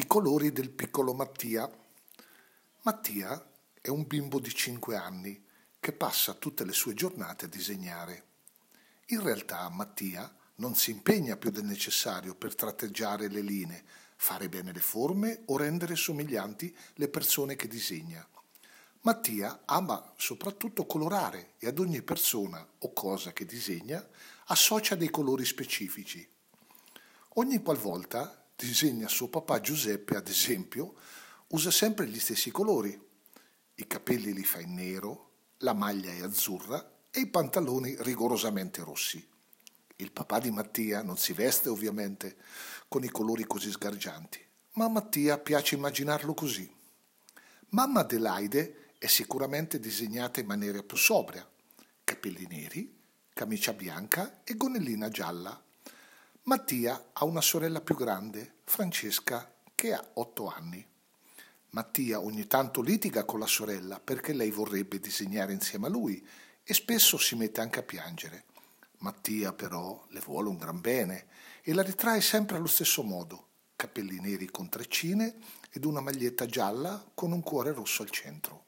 I colori del piccolo Mattia. Mattia è un bimbo di 5 anni che passa tutte le sue giornate a disegnare. In realtà Mattia non si impegna più del necessario per tratteggiare le linee, fare bene le forme o rendere somiglianti le persone che disegna. Mattia ama soprattutto colorare e ad ogni persona o cosa che disegna associa dei colori specifici. Ogni qualvolta disegna suo papà Giuseppe, ad esempio, usa sempre gli stessi colori. I capelli li fa in nero, la maglia è azzurra e i pantaloni rigorosamente rossi. Il papà di Mattia non si veste ovviamente con i colori così sgargianti, ma a Mattia piace immaginarlo così. Mamma Adelaide è sicuramente disegnata in maniera più sobria, capelli neri, camicia bianca e gonnellina gialla. Mattia ha una sorella più grande, Francesca, che ha otto anni. Mattia ogni tanto litiga con la sorella perché lei vorrebbe disegnare insieme a lui e spesso si mette anche a piangere. Mattia però le vuole un gran bene e la ritrae sempre allo stesso modo, capelli neri con treccine ed una maglietta gialla con un cuore rosso al centro.